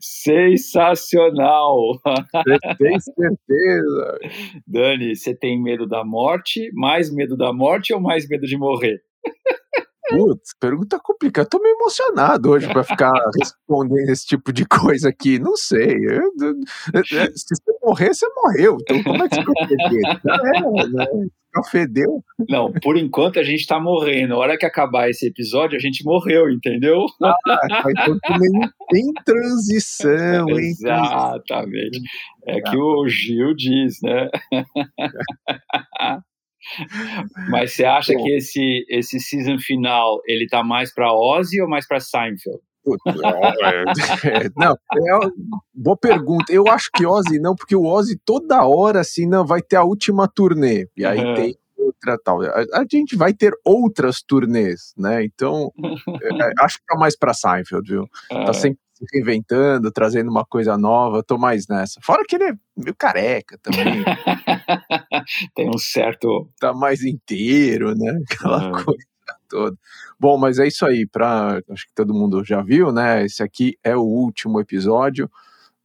Sensacional! Tem certeza. Dani, você tem medo da morte, mais medo da morte ou mais medo de morrer? Putz, pergunta complicada. Tô meio emocionado hoje para ficar respondendo esse tipo de coisa aqui. Não sei. Eu, eu, se você morrer, você morreu. Então como é que você vai? É, né? fedeu. Não, por enquanto a gente tá morrendo. A hora que acabar esse episódio, a gente morreu, entendeu? Ah, então tem transição, hein? Exatamente. É que o Gil diz, né? Mas você acha Bom. que esse, esse season final ele tá mais para Ozzy ou mais para Seinfeld? É, não, é boa pergunta. Eu acho que Ozzy não, porque o Ozzy toda hora assim não vai ter a última turnê e aí uhum. tem outra tal. A, a, gente vai ter outras turnês, né? Então é, é acho que tá mais para Seinfeld, viu? Tá sempre se reinventando, trazendo uma coisa nova. Tô mais nessa. Fora que ele é meio careca também. tem um certo. Tá mais inteiro, né? Aquela uhum. coisa toda. Bom, mas é isso aí, para acho que todo mundo já viu, né? Esse aqui é o último episódio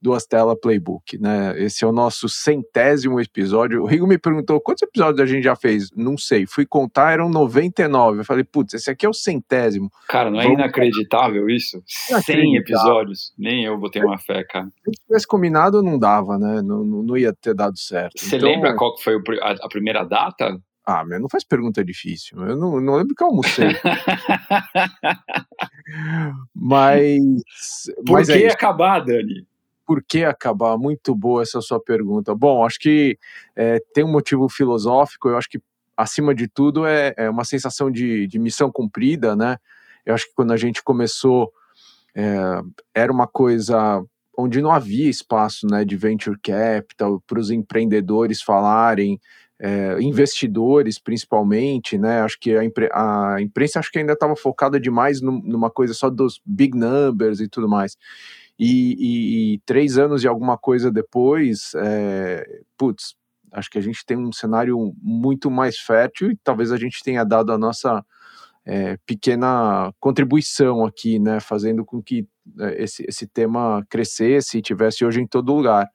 do Astela Playbook, né? Esse é o nosso centésimo episódio. O Rigo me perguntou quantos episódios a gente já fez? Não sei, fui contar, eram 99. Eu falei, putz, esse aqui é o centésimo. Cara, não é Vamos... inacreditável isso? Inacreditável. 100 episódios. Nem eu botei uma fé, cara. Se tivesse combinado, não dava, né? Não, não ia ter dado certo. Você então... lembra qual que foi a primeira data? Ah, mas não faz pergunta difícil. Eu não, não lembro que eu almocei. mas. Por mas que é acabar, Dani? Por que acabar? Muito boa essa sua pergunta. Bom, acho que é, tem um motivo filosófico. Eu acho que, acima de tudo, é, é uma sensação de, de, missão cumprida, né? Eu acho que quando a gente começou, é, era uma coisa onde não havia espaço né, de venture capital para os empreendedores falarem é, investidores principalmente, né? Acho que a, impre a imprensa acho que ainda estava focada demais numa coisa só dos big numbers e tudo mais. E, e, e três anos e alguma coisa depois, é, putz, acho que a gente tem um cenário muito mais fértil e talvez a gente tenha dado a nossa é, pequena contribuição aqui, né? Fazendo com que é, esse, esse tema crescesse e tivesse hoje em todo lugar.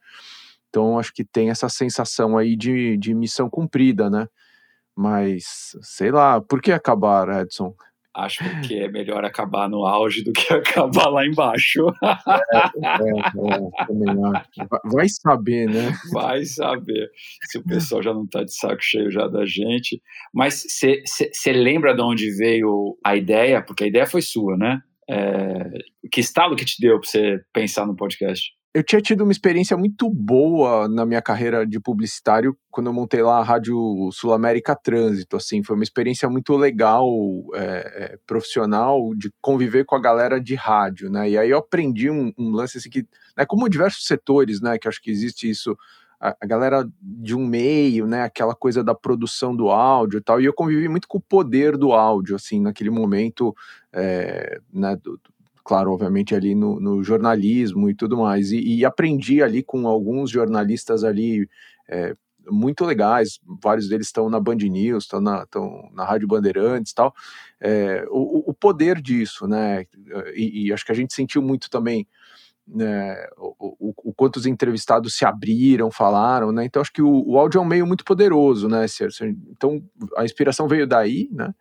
Então, acho que tem essa sensação aí de, de missão cumprida, né? Mas, sei lá, por que acabar, Edson? Acho que é melhor acabar no auge do que acabar lá embaixo. É, é, é, Vai saber, né? Vai saber. Se o pessoal já não está de saco cheio já da gente. Mas você lembra de onde veio a ideia? Porque a ideia foi sua, né? É, que estalo que te deu para você pensar no podcast? Eu tinha tido uma experiência muito boa na minha carreira de publicitário quando eu montei lá a Rádio Sul América Trânsito, assim, foi uma experiência muito legal, é, profissional, de conviver com a galera de rádio, né, e aí eu aprendi um, um lance assim que, né, como diversos setores, né, que acho que existe isso, a, a, galera de um meio, né, aquela coisa da produção do áudio e tal, e eu convivi muito com o poder do áudio, assim, naquele momento, é, né, do, claro, obviamente ali no, no jornalismo e tudo mais, e, e, aprendi ali com alguns jornalistas ali é, muito legais, vários deles estão na Band News, estão na, estão na Rádio Bandeirantes e tal, é, o, o, poder disso, né, e, e, acho que a gente sentiu muito também né, o, o, o, quanto os entrevistados se abriram, falaram, né, então acho que o, áudio é um meio muito poderoso, né, então a inspiração veio daí, né,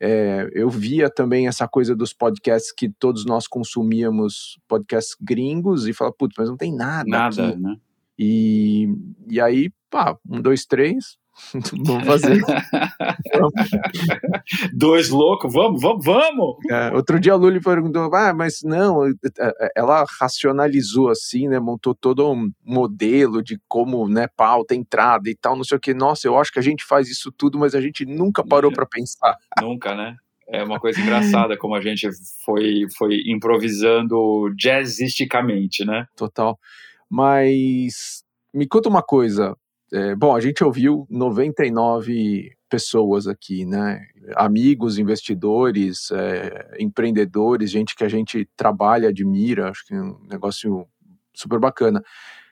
é, eu via também essa coisa dos podcasts que todos nós consumíamos, podcasts gringos, e falava, putz, mas não tem nada. Nada, aqui. né? E, e aí, pá, um, dois, três, vamos fazer. Dois loucos, vamos, vamos, vamos! É, outro dia a Luli perguntou, ah, mas não, é, é, ela racionalizou assim, né, montou todo um modelo de como, né, pauta, entrada e tal, não sei o que. Nossa, eu acho que a gente faz isso tudo, mas a gente nunca parou para pensar. Nunca, né? É uma coisa engraçada como a gente foi, foi improvisando jazzisticamente, né? Total. Mas me conta uma coisa, é, bom, a gente ouviu 99 pessoas aqui, né? Amigos, investidores, é, empreendedores, gente que a gente trabalha, admira, acho que é um negócio super bacana.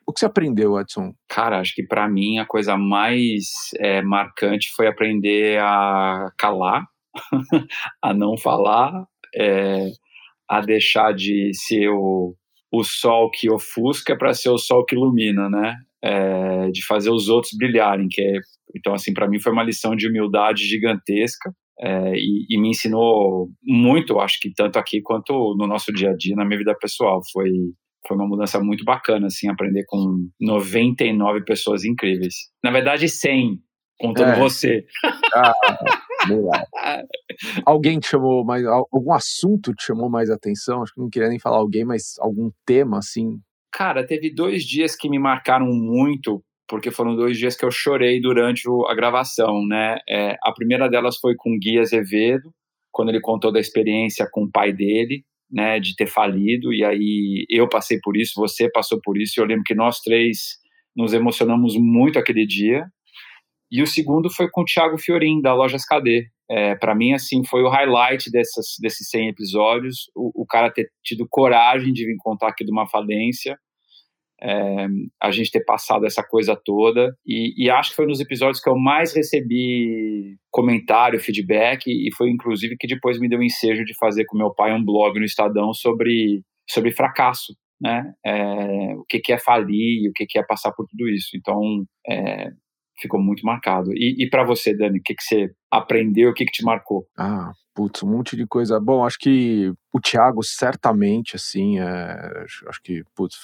O que você aprendeu, Edson? Cara, acho que para mim a coisa mais é, marcante foi aprender a calar, a não falar, é, a deixar de ser o, o sol que ofusca para ser o sol que ilumina, né? É, de fazer os outros brilharem, que é, então assim para mim foi uma lição de humildade gigantesca é, e, e, me ensinou muito, acho que tanto aqui quanto no nosso dia a dia, na minha vida pessoal, foi foi uma mudança muito bacana, assim, aprender com 99 pessoas incríveis. Na verdade, 100, contando é. você. Ah, alguém te chamou mais, algum assunto te chamou mais atenção? Acho que não queria nem falar alguém, mas algum tema, assim? Cara, teve dois dias que me marcaram muito, porque foram dois dias que eu chorei durante a gravação, né? É, a primeira delas foi com o Gui Azevedo, quando ele contou da experiência com o pai dele, né, de ter falido, e aí eu passei por isso, você passou por isso, e eu lembro que nós três nos emocionamos muito aquele dia. E o segundo foi com o Thiago Fiorin, da Lojas KD. É, para mim, assim, foi o highlight dessas, desses 100 episódios, o, o cara ter tido coragem de vir contar aqui de uma falência, é, a gente ter passado essa coisa toda. E, e, acho que foi nos episódios que eu mais recebi comentário, feedback, e foi inclusive que depois me deu o ensejo de fazer com meu pai um blog no Estadão sobre, sobre fracasso. Né? É, o que, que é falir, o que, que é passar por tudo isso. Então, é, ficou muito marcado. E, e para você, Dani, o que, que você aprendeu, o que, que te marcou? Ah, putz, um monte de coisa. Bom, acho que o Thiago certamente, assim, é, acho que, putz,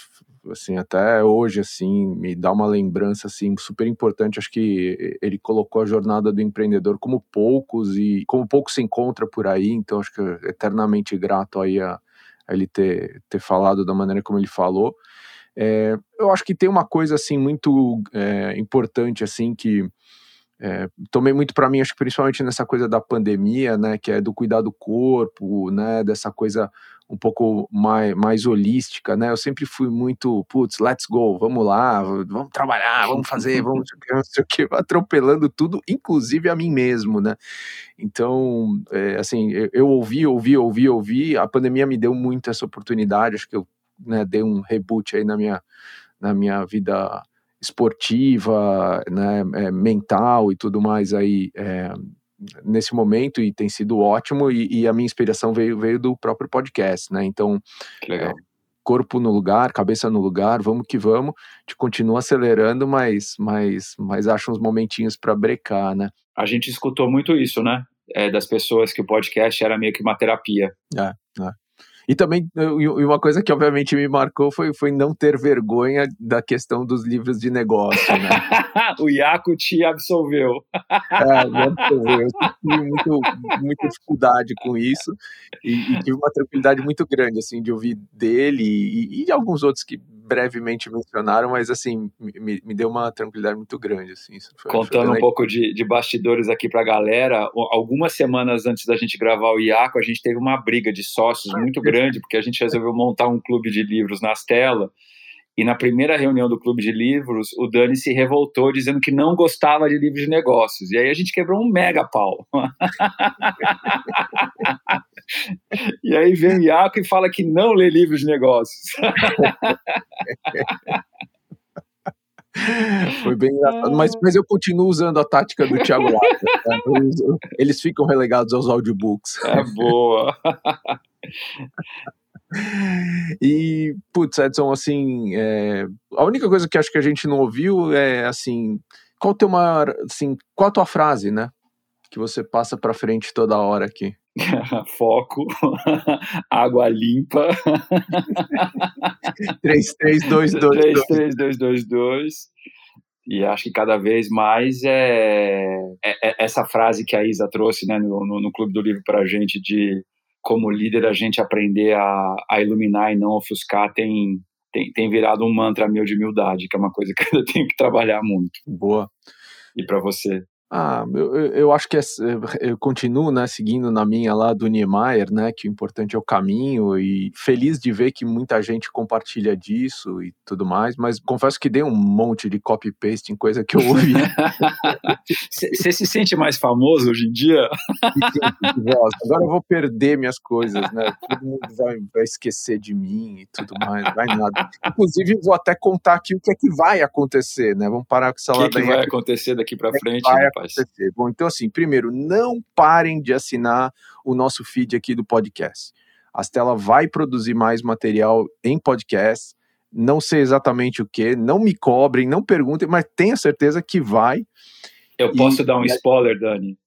assim, até hoje, assim, me dá uma lembrança, assim, super importante. Acho que ele colocou a jornada do empreendedor como poucos e como pouco se encontra por aí. Então, acho que eternamente grato aí a, a ele ter, ter falado da maneira como ele falou. É, eu acho que tem uma coisa assim muito é, importante assim que é, tomei muito para mim, acho que principalmente nessa coisa da pandemia, né, que é do cuidar do corpo, né, dessa coisa um pouco mais, mais holística, né, eu sempre fui muito, putz, let's go, vamos lá, vamos trabalhar, vamos fazer, vamos não sei o que, atropelando tudo, inclusive a mim mesmo, né, então, é, assim, eu, eu ouvi, ouvi, ouvi, ouvi, a pandemia me deu muito essa oportunidade, acho que eu né, dei um reboot aí na minha, na minha vida esportiva, né, é, mental e tudo mais aí é, nesse momento e tem sido ótimo e, e, a minha inspiração veio, veio do próprio podcast, né, então é, corpo no lugar, cabeça no lugar, vamos que vamos, te continua acelerando, mas, mas, mas acho uns momentinhos para brecar, né. A gente escutou muito isso, né, é, das pessoas que o podcast era meio que uma terapia. É, é. E também, e uma coisa que obviamente me marcou foi, foi não ter vergonha da questão dos livros de negócio, né? o Iaco te absolveu. é, me absolveu. Eu tive muito, muita dificuldade com isso e, e, tive uma tranquilidade muito grande, assim, de ouvir dele e, e de alguns outros que brevemente mencionaram, mas assim, me, me deu uma tranquilidade muito grande. Assim, Contando um pouco de, de bastidores aqui pra galera, algumas semanas antes da gente gravar o Iaco, a gente teve uma briga de sócios muito grande, porque a gente resolveu montar um clube de livros nas telas. E na primeira reunião do clube de livros, o Dani se revoltou dizendo que não gostava de livros de negócios. E aí a gente quebrou um mega pau. e aí vem o Iaco e fala que não lê livros de negócios. Foi bem engraçado, mas, mas eu continuo usando a tática do Thiago Lata. Tá? Eles ficam relegados aos audiobooks. É boa. E, putz, Edson, assim, é, a única coisa que acho que a gente não ouviu é, assim, qual teu maior, assim, qual a tua frase, né? Que você passa pra frente toda hora aqui. Foco, água limpa. 33222. 33222. E acho que cada vez mais é, é, é, essa frase que a Isa trouxe né, no, no, no Clube do Livro para a gente de como líder, a gente aprender a, a iluminar e não ofuscar tem, tem, tem virado um mantra meu de humildade, que é uma coisa que eu tenho que trabalhar muito. Boa. E para você? Ah, eu, eu acho que é, eu continuo, né, seguindo na minha lá do Niemeyer, né, que o importante é o caminho e feliz de ver que muita gente compartilha disso e tudo mais, mas confesso que dei um monte de copy-paste em coisa que eu ouvi. Você se sente mais famoso hoje em dia? Agora eu vou perder minhas coisas, né, todo mundo vai, vai esquecer de mim e tudo mais, vai nada. Inclusive vou até contar aqui o que é que vai acontecer, né, vamos parar com essa. O que, que vai acontecer daqui para frente, acontecer. Bom, então assim, primeiro, não parem de assinar o nosso feed aqui do podcast. A Stella vai produzir mais material em podcast. Não sei exatamente o que, não me cobrem, não perguntem, mas tenha certeza que vai. Eu posso e, dar um spoiler, Dani?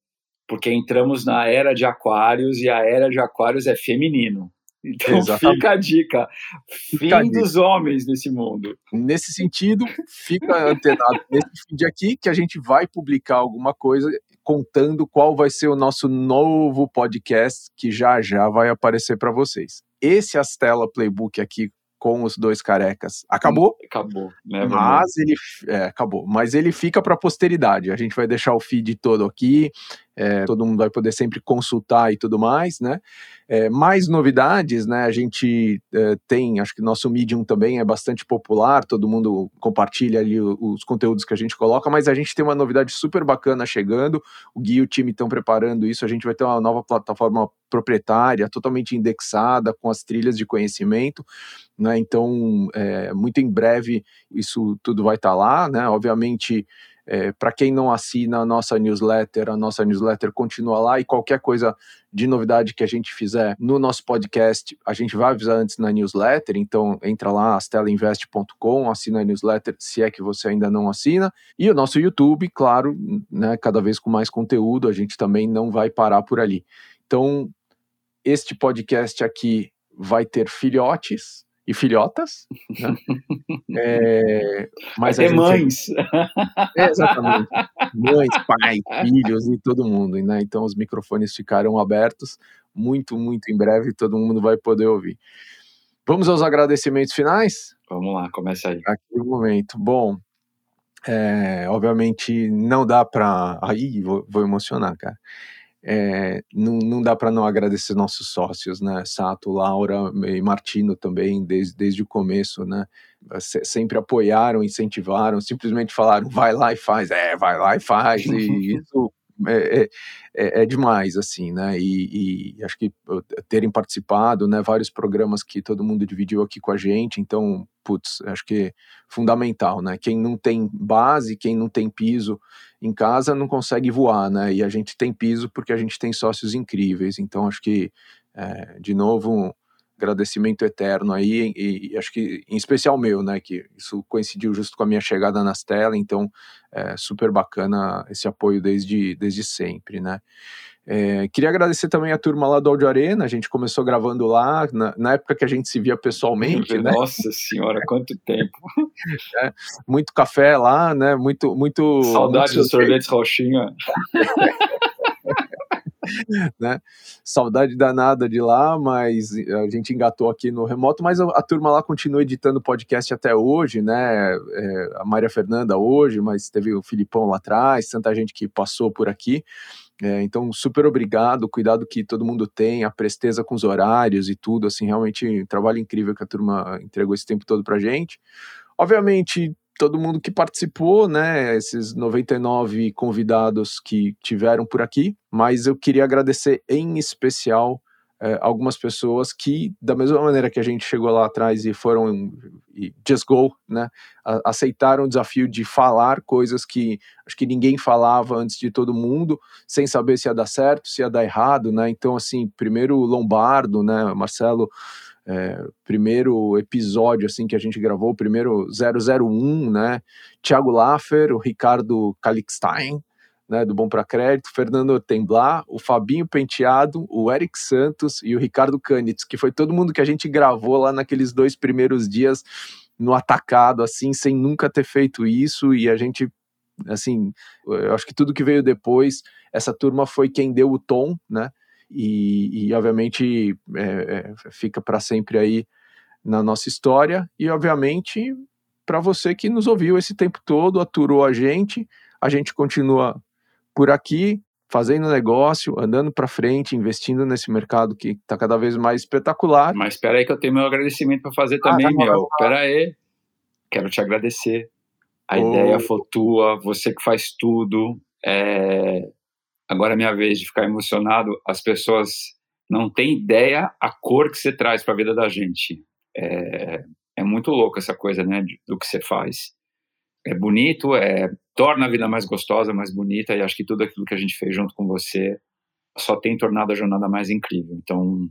Porque entramos na era de Aquários e a era de Aquários é feminino. Então Exatamente. fica a dica. Fica fim a dos homens nesse mundo. Nesse sentido, fica antenado nesse vídeo aqui que a gente vai publicar alguma coisa contando qual vai ser o nosso novo podcast que já já vai aparecer para vocês. Esse Astela Playbook aqui com os dois carecas. Acabou? Acabou, né? Mas ele é, acabou. Mas ele fica para a posteridade. A gente vai deixar o feed todo aqui. É, todo mundo vai poder sempre consultar e tudo mais, né? É, mais novidades, né? A gente é, tem, acho que nosso Medium também é bastante popular, todo mundo compartilha ali os, os conteúdos que a gente coloca, mas a gente tem uma novidade super bacana chegando. O Gui e o time estão preparando isso. A gente vai ter uma nova plataforma proprietária, totalmente indexada, com as trilhas de conhecimento, né? Então, é, muito em breve isso tudo vai estar tá lá, né? Obviamente é, Para quem não assina a nossa newsletter, a nossa newsletter continua lá e qualquer coisa de novidade que a gente fizer no nosso podcast, a gente vai avisar antes na newsletter. Então entra lá, astelainvest.com, assina a newsletter se é que você ainda não assina. E o nosso YouTube, claro, né, cada vez com mais conteúdo, a gente também não vai parar por ali. Então, este podcast aqui vai ter filhotes, e filhotas, né? é, mas Até mães. É, exatamente. Mães, pais, filhos e todo mundo, né? Então os microfones ficaram abertos, muito, muito em breve todo mundo vai poder ouvir. Vamos aos agradecimentos finais? Vamos lá, começa aí. Aqui o momento. Bom, é, obviamente não dá para. Aí vou, vou emocionar, cara é, não, não dá para não agradecer nossos sócios, né? Sato, Laura e Martino também, desde, desde o começo, né? Sempre apoiaram, incentivaram, simplesmente falaram, vai lá e faz, é, vai lá e faz, e isso é, é, é, é, demais, assim, né? E, e, acho que terem participado, né? Vários programas que todo mundo dividiu aqui com a gente, então, putz, acho que é fundamental, né? Quem não tem base, quem não tem piso em casa não consegue voar, né? E a gente tem piso porque a gente tem sócios incríveis, então acho que, é, de novo, agradecimento eterno aí, e, e, acho que em especial meu, né, que isso coincidiu justo com a minha chegada nas telas, então é super bacana esse apoio desde, desde sempre, né. É, queria agradecer também a turma lá do Audio Arena, a gente começou gravando lá, na, na época que a gente se via pessoalmente, né? Nossa senhora, quanto tempo! É, muito café lá, né, muito... muito Saudade muito do sorvete roxinha. né? Saudade danada de lá, mas a gente engatou aqui no remoto, mas a, a turma lá continua editando podcast até hoje, né? É, a Maria Fernanda hoje, mas teve o Filipão lá atrás, tanta gente que passou por aqui. É, então, super obrigado, cuidado que todo mundo tem, a presteza com os horários e tudo, assim, realmente um trabalho incrível que a turma entregou esse tempo todo pra gente. Obviamente, todo mundo que participou, né, esses 99 convidados que tiveram por aqui, mas eu queria agradecer em especial é, algumas pessoas que, da mesma maneira que a gente chegou lá atrás e foram e just go, né, aceitaram o desafio de falar coisas que acho que ninguém falava antes de todo mundo, sem saber se ia dar certo, se ia dar errado, né, então assim, primeiro Lombardo, né, Marcelo é, primeiro episódio assim que a gente gravou, o primeiro 001, né? Thiago Laffer, o Ricardo Calixstein, né, do Bom para Crédito, Fernando Temblar, o Fabinho Penteado, o Eric Santos e o Ricardo Canitz, que foi todo mundo que a gente gravou lá naqueles dois primeiros dias no atacado, assim, sem nunca ter feito isso, e a gente, assim, eu acho que tudo que veio depois, essa turma foi quem deu o tom, né, e, e obviamente é, é, fica para sempre aí na nossa história e obviamente para você que nos ouviu esse tempo todo, aturou a gente, a gente continua por aqui fazendo negócio, andando para frente, investindo nesse mercado que está cada vez mais espetacular. Mas espera aí que eu tenho meu agradecimento para fazer também, ah, meu. Espera aí. Quero te agradecer. A oh. ideia foi tua, você que faz tudo. É, agora é minha vez de ficar emocionado, as pessoas não têm ideia a cor que você traz para a vida da gente. É, é muito louco essa coisa, né, do que você faz. É bonito, é torna a vida mais gostosa, mais bonita, e acho que tudo aquilo que a gente fez junto com você só tem tornado a jornada mais incrível. Então,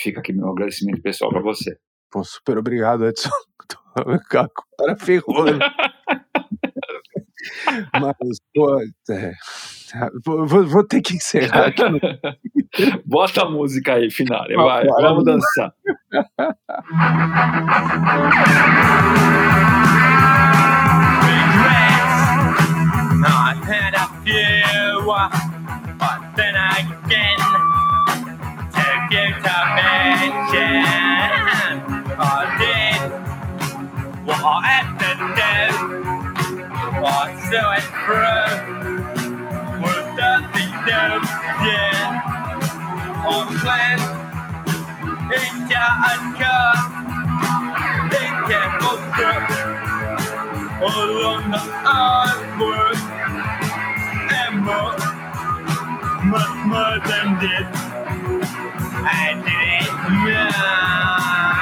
Fica aqui meu agradecimento pessoal para você. Pô, super obrigado, Edson. Agora ferrou. Né? Mas, pô, é, vou, vou, ter que encerrar aqui. Bota a música aí, final. Vai, vamos dançar. I've had a few, but then again, to give to mention, I did what I had to do, I saw it through, plan India anka India kontra Olona artwork more, Much more than this. I did it,